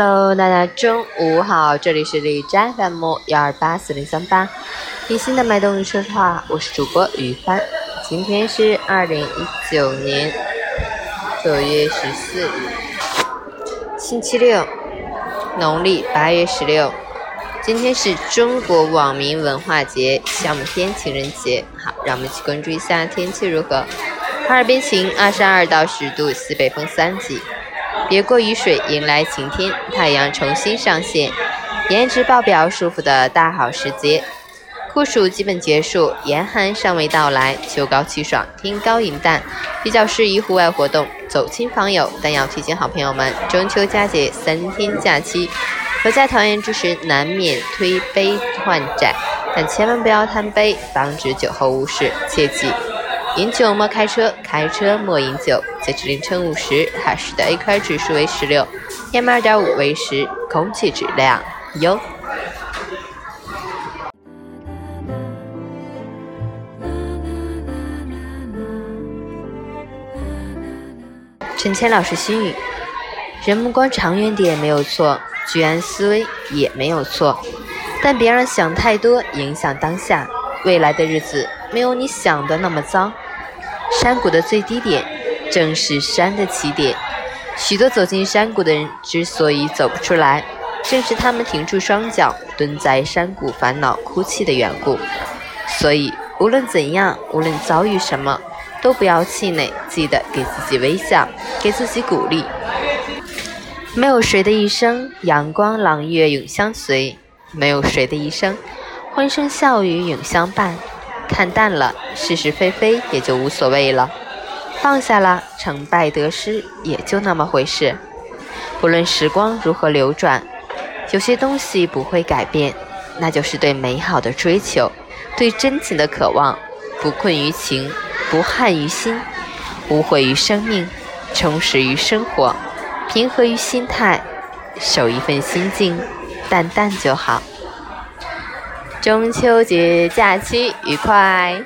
Hello，大家中午好，这里是李斋 FM 幺二八四零三八，贴心的脉动说话，我是主播于帆，今天是二零一九年九月十四日，星期六，农历八月十六，今天是中国网民文化节、项目天情人节。好，让我们一起关注一下天气如何。哈尔滨晴，二十二到十度，西北风三级。别过雨水，迎来晴天，太阳重新上线，颜值爆表，舒服的大好时节。酷暑基本结束，严寒尚未到来，秋高气爽，天高云淡，比较适宜户外活动，走亲访友。但要提醒好朋友们，中秋佳节三天假期，阖家团圆之时，难免推杯换盏，但千万不要贪杯，防止酒后误事，切记。饮酒莫开车，开车莫饮酒。截至凌晨五时，海市的 AQI 指数为十六，PM 二点五为十，空气质量优。陈谦老师心语：人目光长远点没有错，居安思危也没有错，但别让想太多影响当下。未来的日子没有你想的那么脏。山谷的最低点，正是山的起点。许多走进山谷的人之所以走不出来，正是他们停住双脚，蹲在山谷烦恼哭泣的缘故。所以，无论怎样，无论遭遇什么，都不要气馁，记得给自己微笑，给自己鼓励。没有谁的一生阳光朗月永相随，没有谁的一生欢声笑语永相伴。看淡了是是非非，也就无所谓了；放下了成败得失，也就那么回事。不论时光如何流转，有些东西不会改变，那就是对美好的追求，对真情的渴望。不困于情，不憾于心，无悔于生命，充实于生活，平和于心态，守一份心境，淡淡就好。中秋节假期愉快！